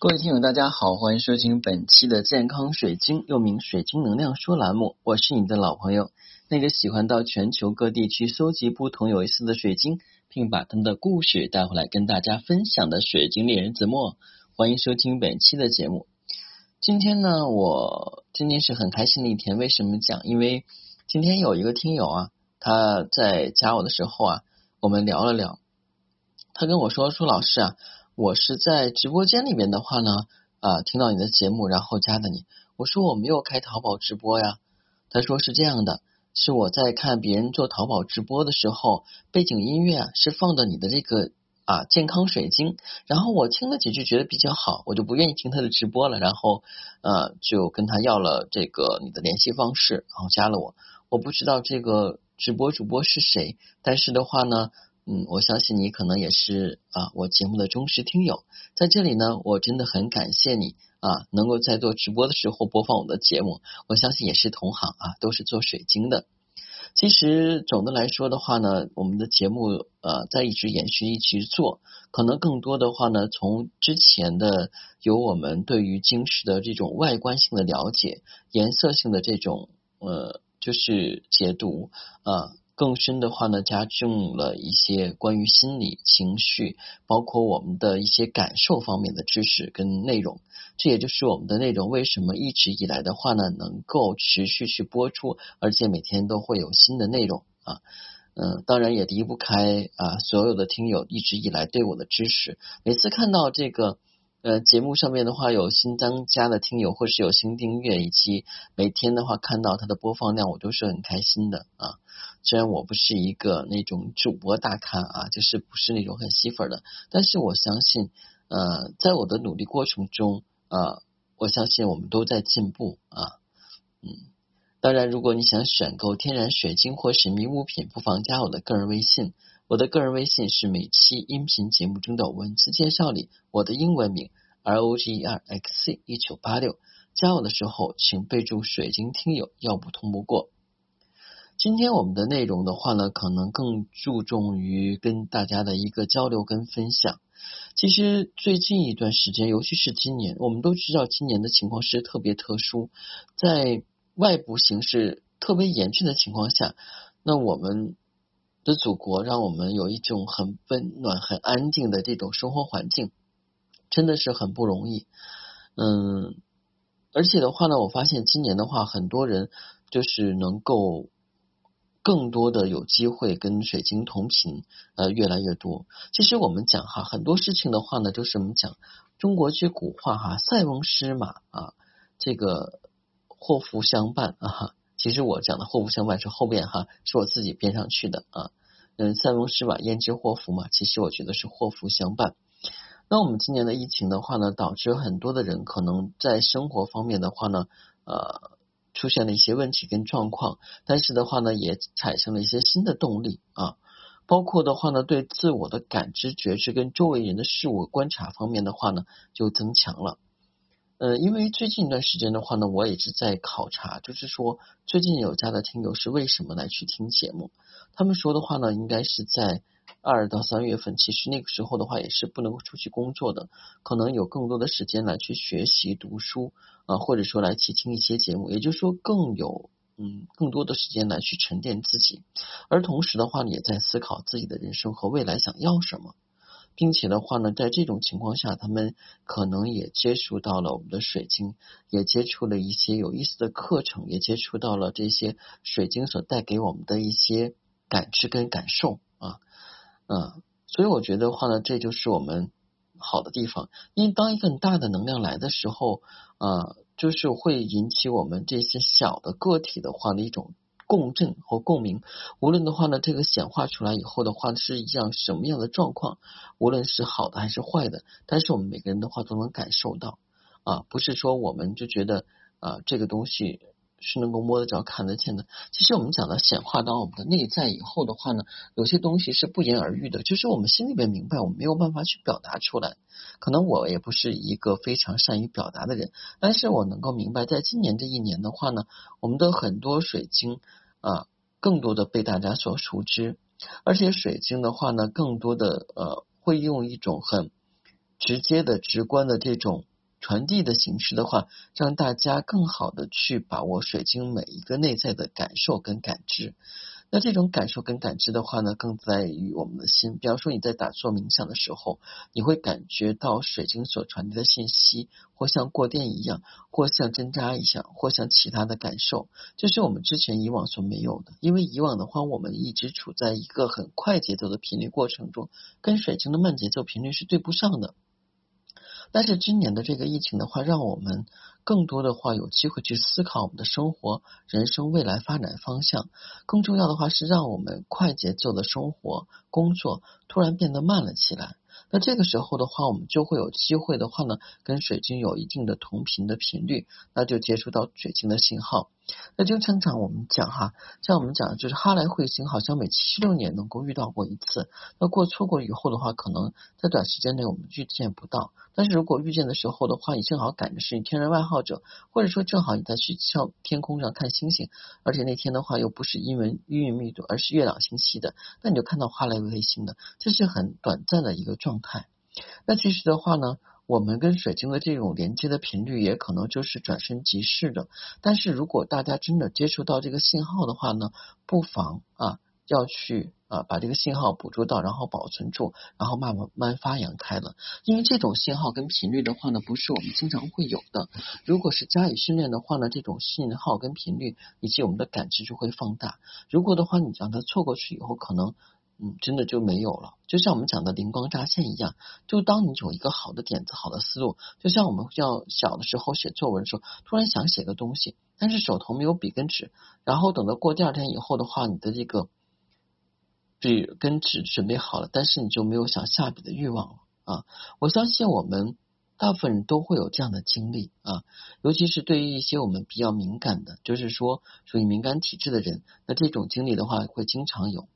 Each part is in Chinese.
各位听友，大家好，欢迎收听本期的健康水晶，又名水晶能量说栏目。我是你的老朋友，那个喜欢到全球各地去搜集不同有意思的水晶，并把他们的故事带回来跟大家分享的水晶猎人子墨。欢迎收听本期的节目。今天呢，我今天是很开心的一天。为什么讲？因为今天有一个听友啊，他在加我的时候啊，我们聊了聊，他跟我说说老师啊。我是在直播间里面的话呢，啊，听到你的节目，然后加的你。我说我没有开淘宝直播呀。他说是这样的，是我在看别人做淘宝直播的时候，背景音乐是放的你的这个啊健康水晶，然后我听了几句觉得比较好，我就不愿意听他的直播了，然后呃就跟他要了这个你的联系方式，然后加了我。我不知道这个直播主播是谁，但是的话呢。嗯，我相信你可能也是啊，我节目的忠实听友。在这里呢，我真的很感谢你啊，能够在做直播的时候播放我的节目。我相信也是同行啊，都是做水晶的。其实总的来说的话呢，我们的节目呃在一直延续一直做，可能更多的话呢，从之前的有我们对于晶石的这种外观性的了解、颜色性的这种呃就是解读啊。更深的话呢，加重了一些关于心理情绪，包括我们的一些感受方面的知识跟内容。这也就是我们的内容为什么一直以来的话呢，能够持续去播出，而且每天都会有新的内容啊。嗯，当然也离不开啊所有的听友一直以来对我的支持。每次看到这个。呃，节目上面的话有新增加的听友，或是有新订阅，以及每天的话看到它的播放量，我都是很开心的啊。虽然我不是一个那种主播大咖啊，就是不是那种很吸粉的，但是我相信，呃，在我的努力过程中啊，我相信我们都在进步啊。嗯，当然，如果你想选购天然水晶或神秘物品，不妨加我的个人微信。我的个人微信是每期音频节目中的文字介绍里我的英文名 R O G E R X C 一九八六。加我的时候，请备注“水晶听友”，要不通不过。今天我们的内容的话呢，可能更注重于跟大家的一个交流跟分享。其实最近一段时间，尤其是今年，我们都知道今年的情况是特别特殊，在外部形势特别严峻的情况下，那我们。的祖国让我们有一种很温暖、很安静的这种生活环境，真的是很不容易。嗯，而且的话呢，我发现今年的话，很多人就是能够更多的有机会跟水晶同频，呃，越来越多。其实我们讲哈，很多事情的话呢，就是我们讲中国句古话哈，“塞翁失马”啊，这个祸福相伴啊。其实我讲的祸福相伴是后边哈，是我自己编上去的啊。嗯，塞翁失马焉知祸福嘛？其实我觉得是祸福相伴。那我们今年的疫情的话呢，导致很多的人可能在生活方面的话呢，呃，出现了一些问题跟状况。但是的话呢，也产生了一些新的动力啊，包括的话呢，对自我的感知觉知跟周围人的事物观察方面的话呢，就增强了。呃，因为最近一段时间的话呢，我也是在考察，就是说最近有家的听友是为什么来去听节目？他们说的话呢，应该是在二到三月份，其实那个时候的话也是不能够出去工作的，可能有更多的时间来去学习读书啊，或者说来去听一些节目，也就是说更有嗯更多的时间来去沉淀自己，而同时的话呢，也在思考自己的人生和未来想要什么。并且的话呢，在这种情况下，他们可能也接触到了我们的水晶，也接触了一些有意思的课程，也接触到了这些水晶所带给我们的一些感知跟感受，嗯，所以我觉得话呢，这就是我们好的地方。因为当一个很大的能量来的时候，啊，就是会引起我们这些小的个体的话的一种。共振和共鸣，无论的话呢，这个显化出来以后的话是一样什么样的状况，无论是好的还是坏的，但是我们每个人的话都能感受到啊，不是说我们就觉得啊这个东西。是能够摸得着、看得见的。其实我们讲到显化到我们的内在以后的话呢，有些东西是不言而喻的，就是我们心里边明白，我们没有办法去表达出来。可能我也不是一个非常善于表达的人，但是我能够明白，在今年这一年的话呢，我们的很多水晶啊，更多的被大家所熟知，而且水晶的话呢，更多的呃，会用一种很直接的、直观的这种传递的形式的话，让大家更好的去把握水晶每一个内在的感受跟感知。那这种感受跟感知的话呢，更在于我们的心。比方说你在打坐冥想的时候，你会感觉到水晶所传递的信息，或像过电一样，或像针扎一样，或像其他的感受，这是我们之前以往所没有的。因为以往的话，我们一直处在一个很快节奏的频率过程中，跟水晶的慢节奏频率是对不上的。但是今年的这个疫情的话，让我们更多的话有机会去思考我们的生活、人生未来发展方向。更重要的话是让我们快节奏的生活、工作突然变得慢了起来。那这个时候的话，我们就会有机会的话呢，跟水晶有一定的同频的频率，那就接触到水晶的信号。那就常常我们讲哈，像我们讲就是哈雷彗星，好像每七六年能够遇到过一次。那过错过以后的话，可能在短时间内我们遇见不到。但是如果遇见的时候的话，你正好赶着是天然爱好者，或者说正好你在去上天空上看星星，而且那天的话又不是阴云阴云密度，而是月朗星稀的，那你就看到哈雷彗星的，这是很短暂的一个状态。那其实的话呢？我们跟水晶的这种连接的频率也可能就是转瞬即逝的，但是如果大家真的接触到这个信号的话呢，不妨啊要去啊把这个信号捕捉到，然后保存住，然后慢慢慢发扬开了。因为这种信号跟频率的话呢，不是我们经常会有的。如果是加以训练的话呢，这种信号跟频率以及我们的感知就会放大。如果的话，你让它错过去以后，可能。嗯，真的就没有了。就像我们讲的灵光乍现一样，就当你有一个好的点子、好的思路，就像我们要小的时候写作文的时候，突然想写个东西，但是手头没有笔跟纸，然后等到过第二天以后的话，你的这个笔跟纸准备好了，但是你就没有想下笔的欲望了啊！我相信我们大部分人都会有这样的经历啊，尤其是对于一些我们比较敏感的，就是说属于敏感体质的人，那这种经历的话会经常有。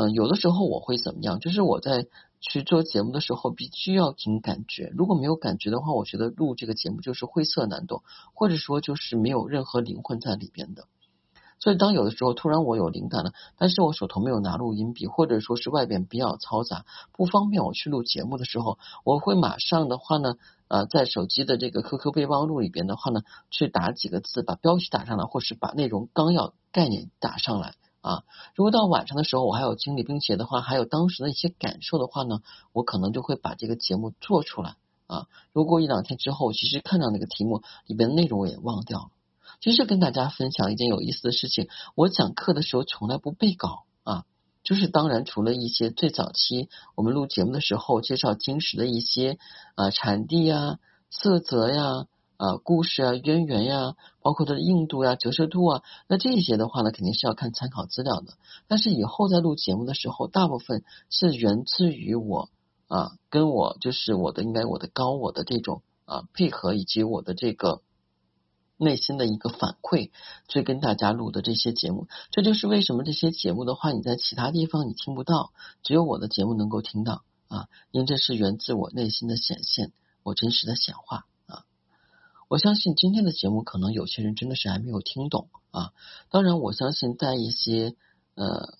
嗯，有的时候我会怎么样？就是我在去做节目的时候，必须要凭感觉。如果没有感觉的话，我觉得录这个节目就是晦涩难懂，或者说就是没有任何灵魂在里边的。所以，当有的时候突然我有灵感了，但是我手头没有拿录音笔，或者说是外边比较嘈杂，不方便我去录节目的时候，我会马上的话呢，呃，在手机的这个 QQ 备忘录里边的话呢，去打几个字，把标题打上来，或是把内容纲要概念打上来。啊，如果到晚上的时候我还有精力，并且的话还有当时的一些感受的话呢，我可能就会把这个节目做出来啊。如果一两天之后，其实看到那个题目里边的内容我也忘掉了。其实跟大家分享一件有意思的事情，我讲课的时候从来不背稿啊，就是当然除了一些最早期我们录节目的时候介绍晶石的一些啊产地呀、色泽呀。啊故事啊，渊源呀，包括它的硬度呀、折射度啊，那这些的话呢，肯定是要看参考资料的。但是以后在录节目的时候，大部分是源自于我啊，跟我就是我的应该我的高我的这种啊配合，以及我的这个内心的一个反馈，去跟大家录的这些节目。这就是为什么这些节目的话，你在其他地方你听不到，只有我的节目能够听到啊，因为这是源自我内心的显现，我真实的显化。我相信今天的节目，可能有些人真的是还没有听懂啊。当然，我相信在一些呃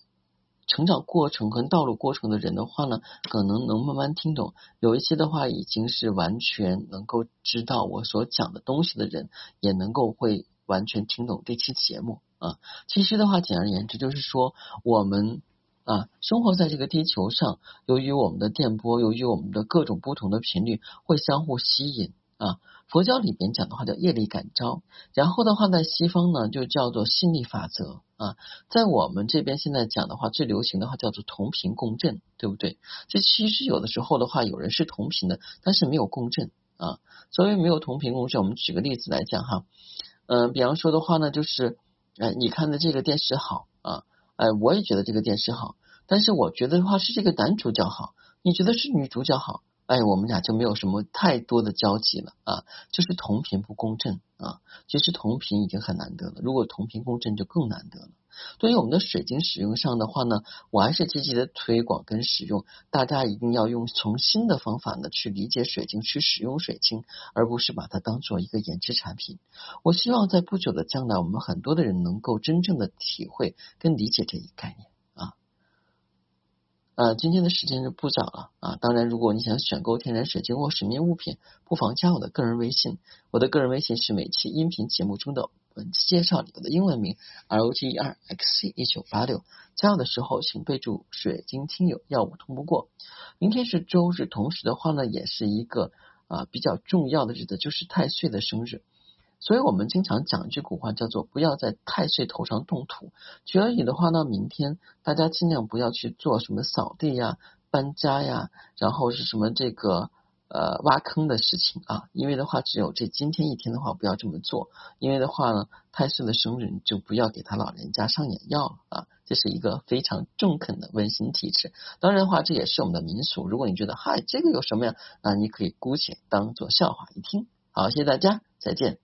成长过程和道路过程的人的话呢，可能能慢慢听懂。有一些的话，已经是完全能够知道我所讲的东西的人，也能够会完全听懂这期节目啊。其实的话，简而言之，就是说我们啊，生活在这个地球上，由于我们的电波，由于我们的各种不同的频率，会相互吸引啊。佛教里边讲的话叫业力感召，然后的话在西方呢就叫做心理法则啊，在我们这边现在讲的话最流行的话叫做同频共振，对不对？这其实有的时候的话，有人是同频的，但是没有共振啊。所谓没有同频共振，我们举个例子来讲哈，嗯，比方说的话呢，就是哎，你看的这个电视好啊，哎，我也觉得这个电视好，但是我觉得的话是这个男主角好，你觉得是女主角好。哎，我们俩就没有什么太多的交集了啊，就是同频不共振啊。其实同频已经很难得了，如果同频共振就更难得了。对于我们的水晶使用上的话呢，我还是积极的推广跟使用，大家一定要用从新的方法呢去理解水晶，去使用水晶，而不是把它当做一个研制产品。我希望在不久的将来，我们很多的人能够真正的体会跟理解这一概念。呃，今天的时间就不早了啊。当然，如果你想选购天然水晶或神秘物品，不妨加我的个人微信。我的个人微信是每期音频节目中的文字介绍里的英文名 R O T E R X C 一九八六。加我的时候，请备注“水晶听友”，要我通不过。明天是周日，同时的话呢，也是一个啊比较重要的日子，就是太岁的生日。所以我们经常讲一句古话，叫做“不要在太岁头上动土”。举而已的话呢，明天大家尽量不要去做什么扫地呀、搬家呀，然后是什么这个呃挖坑的事情啊。因为的话，只有这今天一天的话，不要这么做。因为的话呢，太岁的生日就不要给他老人家上眼药了啊。这是一个非常中肯的温馨提示。当然的话，这也是我们的民俗。如果你觉得嗨，这个有什么呀？那你可以姑且当做笑话一听。好，谢谢大家，再见。